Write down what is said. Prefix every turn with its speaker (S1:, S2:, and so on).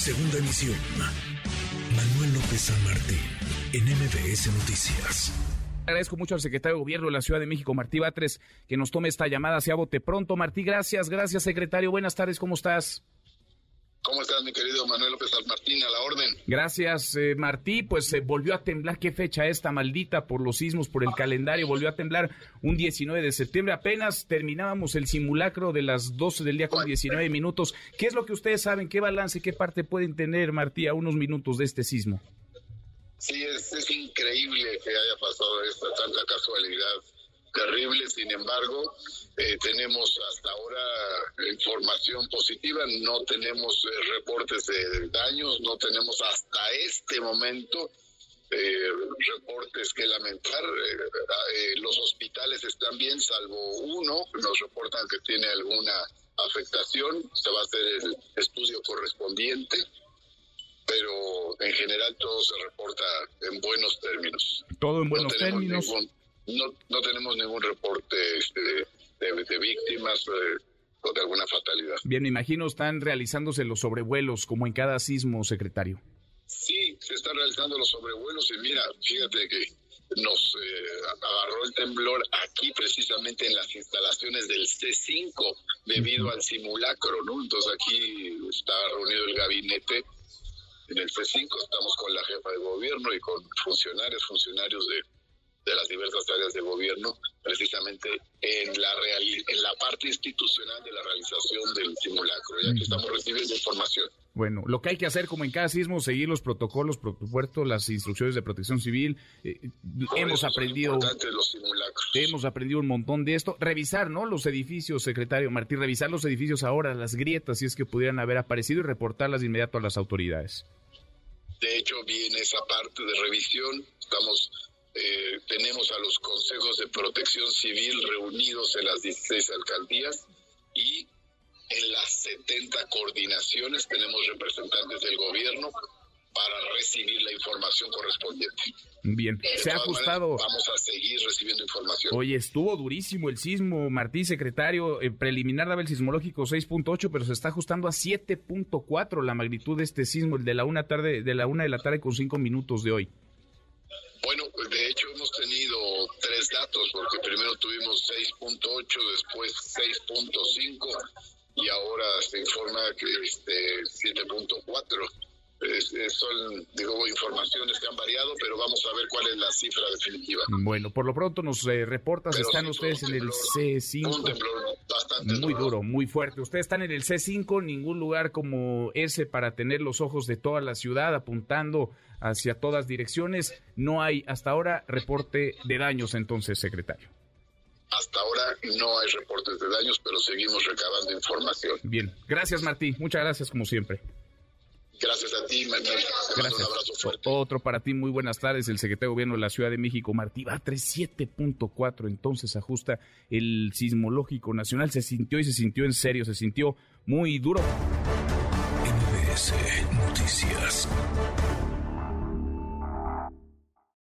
S1: Segunda emisión. Manuel López San Martín, en MBS Noticias.
S2: Agradezco mucho al secretario de Gobierno de la Ciudad de México, Martí Batres, que nos tome esta llamada sea bote pronto. Martí, gracias, gracias, secretario. Buenas tardes, ¿cómo estás?
S3: ¿Cómo estás, mi querido Manuel López Martín? A la orden.
S2: Gracias, eh, Martí. Pues se volvió a temblar. ¿Qué fecha esta maldita por los sismos, por el calendario? Volvió a temblar un 19 de septiembre. Apenas terminábamos el simulacro de las 12 del día con 19 minutos. ¿Qué es lo que ustedes saben? ¿Qué balance, qué parte pueden tener, Martí, a unos minutos de este sismo?
S3: Sí, es, es increíble que haya pasado esta tanta casualidad terrible. Sin embargo, eh, tenemos hasta ahora información positiva, no tenemos eh, reportes de daños, no tenemos hasta este momento eh, reportes que lamentar. los hospitales están bien, salvo uno, nos reportan que tiene alguna afectación, se va a hacer el estudio correspondiente, pero en general todo se reporta en buenos términos.
S2: Todo en buenos términos.
S3: No, no tenemos ningún reporte este, de, víctimas eh, o de alguna fatalidad.
S2: Bien, me imagino están realizándose los sobrevuelos como en cada sismo, secretario.
S3: Sí, se están realizando los sobrevuelos y mira, fíjate que nos eh, agarró el temblor aquí precisamente en las instalaciones del C5 debido al simulacro, ¿no? Entonces aquí está reunido el gabinete en el C5, estamos con la jefa de gobierno y con funcionarios, funcionarios de de las diversas áreas de gobierno, precisamente en la, en la parte institucional de la realización del simulacro. Ya que estamos recibiendo información.
S2: Bueno, lo que hay que hacer, como en cada sismo, seguir los protocolos, por supuesto, las instrucciones de protección civil. Eh, hemos aprendido.
S3: Los simulacros.
S2: Hemos aprendido un montón de esto. Revisar, ¿no? Los edificios, secretario Martín, revisar los edificios ahora, las grietas, si es que pudieran haber aparecido y reportarlas de inmediato a las autoridades.
S3: De hecho, viene esa parte de revisión. Estamos eh, tenemos a los consejos de protección civil reunidos en las 16 alcaldías y en las 70 coordinaciones tenemos representantes del gobierno para recibir la información correspondiente.
S2: Bien, se ha ajustado.
S3: vamos a seguir recibiendo información.
S2: Oye, estuvo durísimo el sismo, Martí, secretario. Eh, preliminar daba el sismológico 6.8, pero se está ajustando a 7.4 la magnitud de este sismo, el de la una tarde, de la una de la tarde con cinco minutos de hoy.
S3: Hemos tenido tres datos, porque primero tuvimos 6.8, después 6.5 y ahora se informa que este 7.4. son, digo, informaciones que han variado, pero vamos a ver cuál es la cifra definitiva.
S2: Bueno, por lo pronto nos eh, reportas, están ustedes en el C5. Muy duro, muy fuerte. Ustedes están en el C5, ningún lugar como ese para tener los ojos de toda la ciudad apuntando hacia todas direcciones. No hay hasta ahora reporte de daños entonces, secretario.
S3: Hasta ahora no hay reportes de daños, pero seguimos recabando información.
S2: Bien, gracias Martí, muchas gracias como siempre.
S3: Gracias a ti, Manuel.
S2: Gracias. Un abrazo fuerte. Otro para ti, muy buenas tardes. El secretario de Gobierno de la Ciudad de México, Martí Batres, 7.4. Entonces ajusta el sismológico nacional. Se sintió y se sintió en serio, se sintió muy duro.
S1: MBS Noticias.